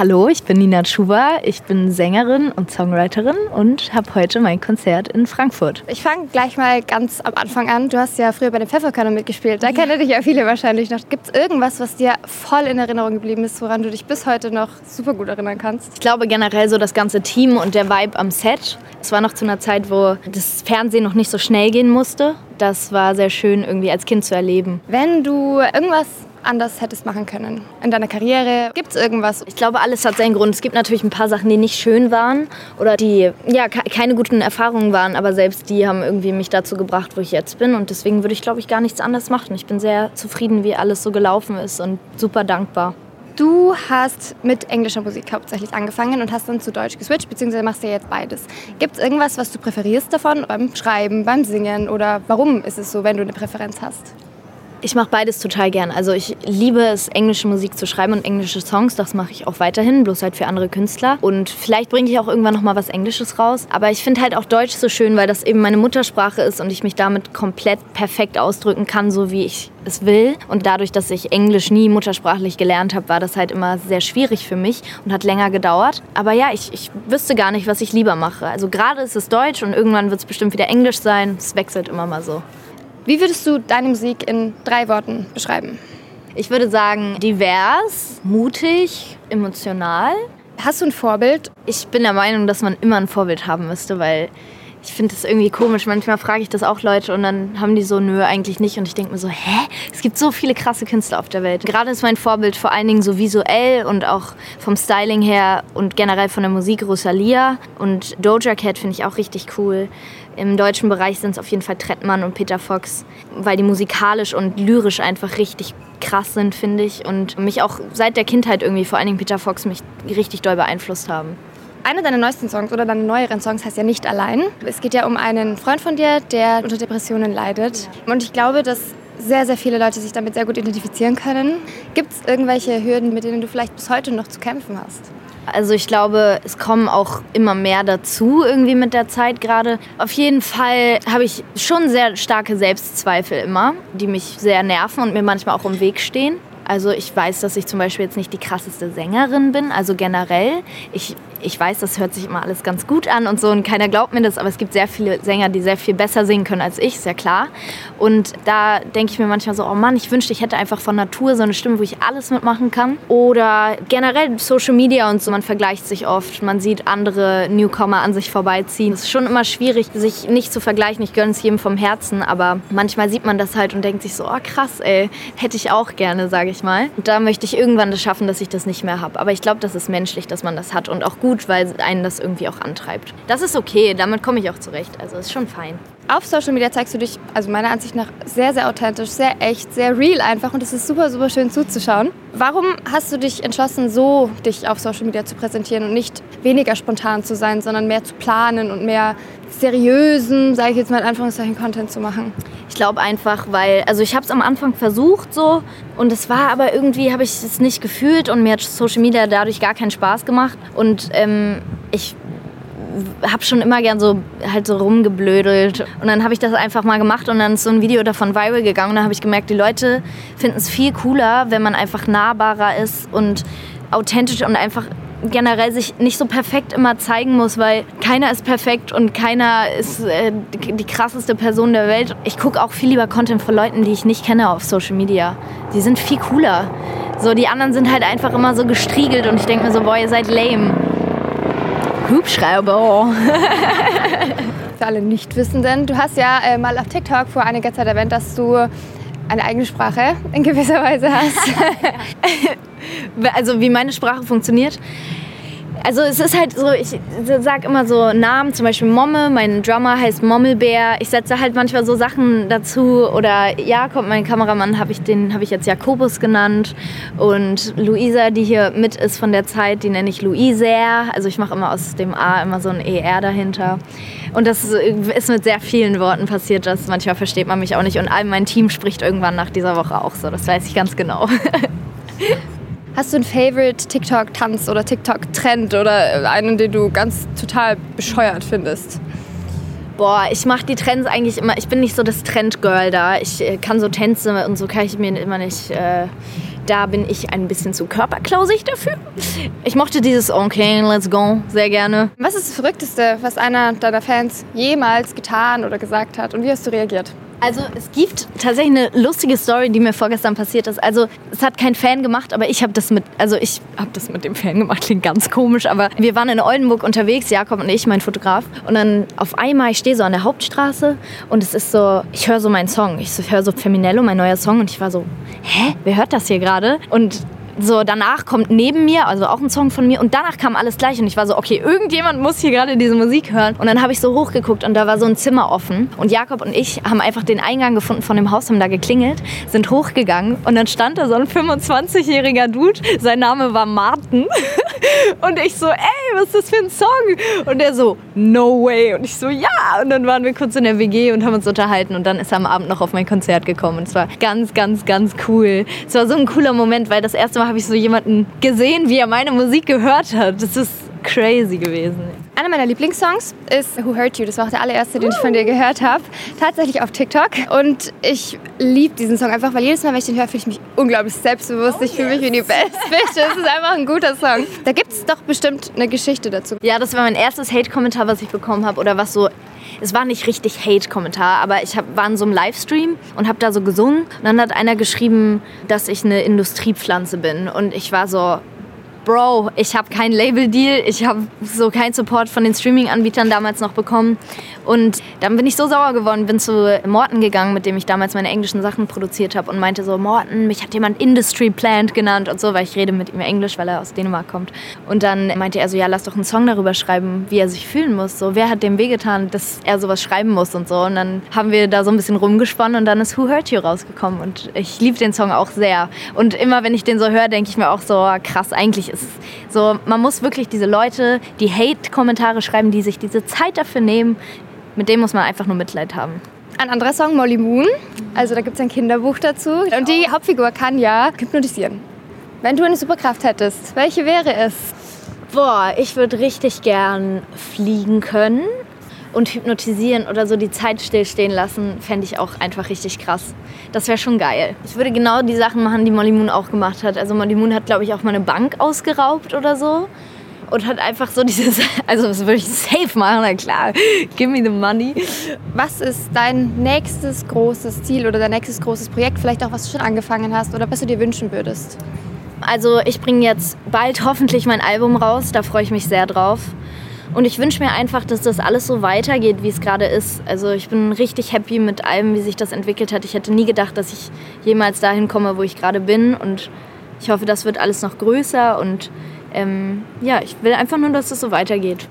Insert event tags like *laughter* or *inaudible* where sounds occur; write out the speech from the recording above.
Hallo, ich bin Nina Schuber. Ich bin Sängerin und Songwriterin und habe heute mein Konzert in Frankfurt. Ich fange gleich mal ganz am Anfang an. Du hast ja früher bei den Pfefferkörnern mitgespielt. Da kennen dich ja viele wahrscheinlich noch. Gibt es irgendwas, was dir voll in Erinnerung geblieben ist, woran du dich bis heute noch super gut erinnern kannst? Ich glaube generell so das ganze Team und der Vibe am Set. Es war noch zu einer Zeit, wo das Fernsehen noch nicht so schnell gehen musste. Das war sehr schön irgendwie als Kind zu erleben. Wenn du irgendwas anders hättest machen können in deiner Karriere? Gibt es irgendwas? Ich glaube, alles hat seinen Grund. Es gibt natürlich ein paar Sachen, die nicht schön waren oder die ja keine guten Erfahrungen waren, aber selbst die haben irgendwie mich dazu gebracht, wo ich jetzt bin und deswegen würde ich glaube ich gar nichts anders machen. Ich bin sehr zufrieden, wie alles so gelaufen ist und super dankbar. Du hast mit englischer Musik hauptsächlich angefangen und hast dann zu Deutsch geswitcht, beziehungsweise machst du jetzt beides. Gibt es irgendwas, was du präferierst davon beim Schreiben, beim Singen oder warum ist es so, wenn du eine Präferenz hast? Ich mache beides total gern. Also ich liebe es, englische Musik zu schreiben und englische Songs. Das mache ich auch weiterhin, bloß halt für andere Künstler. Und vielleicht bringe ich auch irgendwann noch mal was Englisches raus. Aber ich finde halt auch Deutsch so schön, weil das eben meine Muttersprache ist und ich mich damit komplett perfekt ausdrücken kann, so wie ich es will. Und dadurch, dass ich Englisch nie muttersprachlich gelernt habe, war das halt immer sehr schwierig für mich und hat länger gedauert. Aber ja, ich, ich wüsste gar nicht, was ich lieber mache. Also gerade ist es Deutsch und irgendwann wird es bestimmt wieder Englisch sein. Es wechselt immer mal so. Wie würdest du deine Musik in drei Worten beschreiben? Ich würde sagen divers, mutig, emotional. Hast du ein Vorbild? Ich bin der Meinung, dass man immer ein Vorbild haben müsste, weil ich finde das irgendwie komisch. Manchmal frage ich das auch Leute und dann haben die so, nö, eigentlich nicht. Und ich denke mir so, hä? Es gibt so viele krasse Künstler auf der Welt. Gerade ist mein Vorbild vor allen Dingen so visuell und auch vom Styling her und generell von der Musik Rosalia. Und Doja Cat finde ich auch richtig cool. Im deutschen Bereich sind es auf jeden Fall Trettmann und Peter Fox, weil die musikalisch und lyrisch einfach richtig krass sind, finde ich. Und mich auch seit der Kindheit irgendwie, vor allen Dingen Peter Fox, mich richtig doll beeinflusst haben. Einer deiner neuesten Songs oder deine neueren Songs heißt ja Nicht allein. Es geht ja um einen Freund von dir, der unter Depressionen leidet. Und ich glaube, dass sehr, sehr viele Leute sich damit sehr gut identifizieren können. Gibt es irgendwelche Hürden, mit denen du vielleicht bis heute noch zu kämpfen hast? Also ich glaube, es kommen auch immer mehr dazu irgendwie mit der Zeit gerade. Auf jeden Fall habe ich schon sehr starke Selbstzweifel immer, die mich sehr nerven und mir manchmal auch im Weg stehen. Also ich weiß, dass ich zum Beispiel jetzt nicht die krasseste Sängerin bin, also generell. Ich ich weiß, das hört sich immer alles ganz gut an und so und keiner glaubt mir das, aber es gibt sehr viele Sänger, die sehr viel besser singen können als ich, ist ja klar. Und da denke ich mir manchmal so, oh Mann, ich wünschte, ich hätte einfach von Natur so eine Stimme, wo ich alles mitmachen kann. Oder generell Social Media und so, man vergleicht sich oft, man sieht andere Newcomer an sich vorbeiziehen. Es ist schon immer schwierig, sich nicht zu vergleichen. Ich gönne es jedem vom Herzen, aber manchmal sieht man das halt und denkt sich so, oh krass, ey, hätte ich auch gerne, sage ich mal. Und da möchte ich irgendwann das schaffen, dass ich das nicht mehr habe. Aber ich glaube, das ist menschlich, dass man das hat und auch gut gut, weil einen das irgendwie auch antreibt. Das ist okay, damit komme ich auch zurecht. Also ist schon fein. Auf Social Media zeigst du dich, also meiner Ansicht nach, sehr, sehr authentisch, sehr echt, sehr real einfach und es ist super, super schön zuzuschauen. Warum hast du dich entschlossen, so dich auf Social Media zu präsentieren und nicht weniger spontan zu sein, sondern mehr zu planen und mehr seriösen, sage ich jetzt mal in Anführungszeichen, Content zu machen? Ich glaube einfach, weil, also ich habe es am Anfang versucht so und es war aber irgendwie, habe ich es nicht gefühlt und mir hat Social Media dadurch gar keinen Spaß gemacht und ähm, ich habe schon immer gern so halt so rumgeblödelt und dann habe ich das einfach mal gemacht und dann ist so ein Video davon viral gegangen und dann habe ich gemerkt, die Leute finden es viel cooler, wenn man einfach nahbarer ist und authentisch und einfach generell sich nicht so perfekt immer zeigen muss, weil keiner ist perfekt und keiner ist äh, die krasseste Person der Welt. Ich gucke auch viel lieber Content von Leuten, die ich nicht kenne auf Social Media. Die sind viel cooler. So, die anderen sind halt einfach immer so gestriegelt und ich denke mir so, boah, ihr seid lame. Hubschrauber. *laughs* Für alle Nichtwissenden, du hast ja äh, mal auf TikTok vor einiger Zeit erwähnt, dass du eine eigene Sprache in gewisser Weise hast. *laughs* also wie meine Sprache funktioniert. Also es ist halt so, ich sag immer so Namen, zum Beispiel Momme, mein Drummer heißt Mommelbär. Ich setze halt manchmal so Sachen dazu. Oder Jakob, mein Kameramann, habe ich, den habe ich jetzt Jakobus genannt. Und Luisa, die hier mit ist von der Zeit, die nenne ich Luiser. Also ich mache immer aus dem A immer so ein ER dahinter. Und das ist mit sehr vielen Worten passiert, das manchmal versteht man mich auch nicht. Und all mein Team spricht irgendwann nach dieser Woche auch so, das weiß ich ganz genau. *laughs* Hast du einen Favorite TikTok-Tanz oder TikTok-Trend oder einen, den du ganz total bescheuert findest? Boah, ich mache die Trends eigentlich immer. Ich bin nicht so das Trend-Girl da. Ich äh, kann so Tänze und so kann ich mir immer nicht. Äh, da bin ich ein bisschen zu körperklausig dafür. Ich mochte dieses Okay, let's go sehr gerne. Was ist das Verrückteste, was einer deiner Fans jemals getan oder gesagt hat und wie hast du reagiert? Also es gibt tatsächlich eine lustige Story, die mir vorgestern passiert ist. Also es hat kein Fan gemacht, aber ich habe das mit, also ich habe das mit dem Fan gemacht, klingt ganz komisch, aber wir waren in Oldenburg unterwegs, Jakob und ich, mein Fotograf, und dann auf einmal, ich stehe so an der Hauptstraße und es ist so, ich höre so meinen Song, ich höre so Feminello, mein neuer Song. Und ich war so, hä, wer hört das hier gerade? Und so danach kommt neben mir, also auch ein Song von mir und danach kam alles gleich und ich war so, okay, irgendjemand muss hier gerade diese Musik hören. Und dann habe ich so hochgeguckt und da war so ein Zimmer offen. Und Jakob und ich haben einfach den Eingang gefunden von dem Haus, haben da geklingelt, sind hochgegangen und dann stand da so ein 25-jähriger Dude, sein Name war Martin. *laughs* Und ich so, ey, was ist das für ein Song? Und er so, no way und ich so, ja und dann waren wir kurz in der WG und haben uns unterhalten und dann ist er am Abend noch auf mein Konzert gekommen und es war ganz, ganz, ganz cool. Es war so ein cooler Moment, weil das erste Mal habe ich so jemanden gesehen, wie er meine Musik gehört hat. Das ist crazy gewesen. Einer meiner Lieblingssongs ist Who Hurt You. Das war auch der allererste, den ich von dir gehört habe. Tatsächlich auf TikTok. Und ich liebe diesen Song einfach, weil jedes Mal, wenn ich den höre, fühle ich mich unglaublich selbstbewusst. Oh, ich fühle yes. mich wie die Best Bitch. Es ist einfach ein guter Song. Da gibt es doch bestimmt eine Geschichte dazu. Ja, das war mein erstes Hate-Kommentar, was ich bekommen habe. Oder was so es war nicht richtig Hate-Kommentar, aber ich hab, war in so einem Livestream und habe da so gesungen. Und dann hat einer geschrieben, dass ich eine Industriepflanze bin. Und ich war so, Bro, ich habe keinen Label-Deal, ich habe so keinen Support von den Streaming-Anbietern damals noch bekommen. Und dann bin ich so sauer geworden, bin zu Morten gegangen, mit dem ich damals meine englischen Sachen produziert habe und meinte so, Morten, mich hat jemand Industry Plant genannt und so, weil ich rede mit ihm Englisch, weil er aus Dänemark kommt. Und dann meinte er so, ja, lass doch einen Song darüber schreiben, wie er sich fühlen muss. So, wer hat dem wehgetan, dass er sowas schreiben muss und so. Und dann haben wir da so ein bisschen rumgesponnen und dann ist Who Hurt You rausgekommen. Und ich liebe den Song auch sehr. Und immer, wenn ich den so höre, denke ich mir auch so, krass, eigentlich ist so, man muss wirklich diese Leute, die Hate-Kommentare schreiben, die sich diese Zeit dafür nehmen, mit denen muss man einfach nur Mitleid haben. Ein anderer Song, Molly Moon. Also da gibt es ein Kinderbuch dazu. Und die Hauptfigur kann ja hypnotisieren. Wenn du eine Superkraft hättest, welche wäre es? Boah, ich würde richtig gern fliegen können und hypnotisieren oder so die Zeit stillstehen lassen, fände ich auch einfach richtig krass. Das wäre schon geil. Ich würde genau die Sachen machen, die Molly Moon auch gemacht hat. Also Molly Moon hat, glaube ich, auch mal eine Bank ausgeraubt oder so. Und hat einfach so *laughs* dieses, also das würde ich safe machen, na klar, give me the money. Was ist dein nächstes großes Ziel oder dein nächstes großes Projekt, vielleicht auch was du schon angefangen hast oder was du dir wünschen würdest? Also ich bringe jetzt bald hoffentlich mein Album raus, da freue ich mich sehr drauf. Und ich wünsche mir einfach, dass das alles so weitergeht, wie es gerade ist. Also ich bin richtig happy mit allem, wie sich das entwickelt hat. Ich hätte nie gedacht, dass ich jemals dahin komme, wo ich gerade bin. Und ich hoffe, das wird alles noch größer. Und ähm, ja, ich will einfach nur, dass es so weitergeht.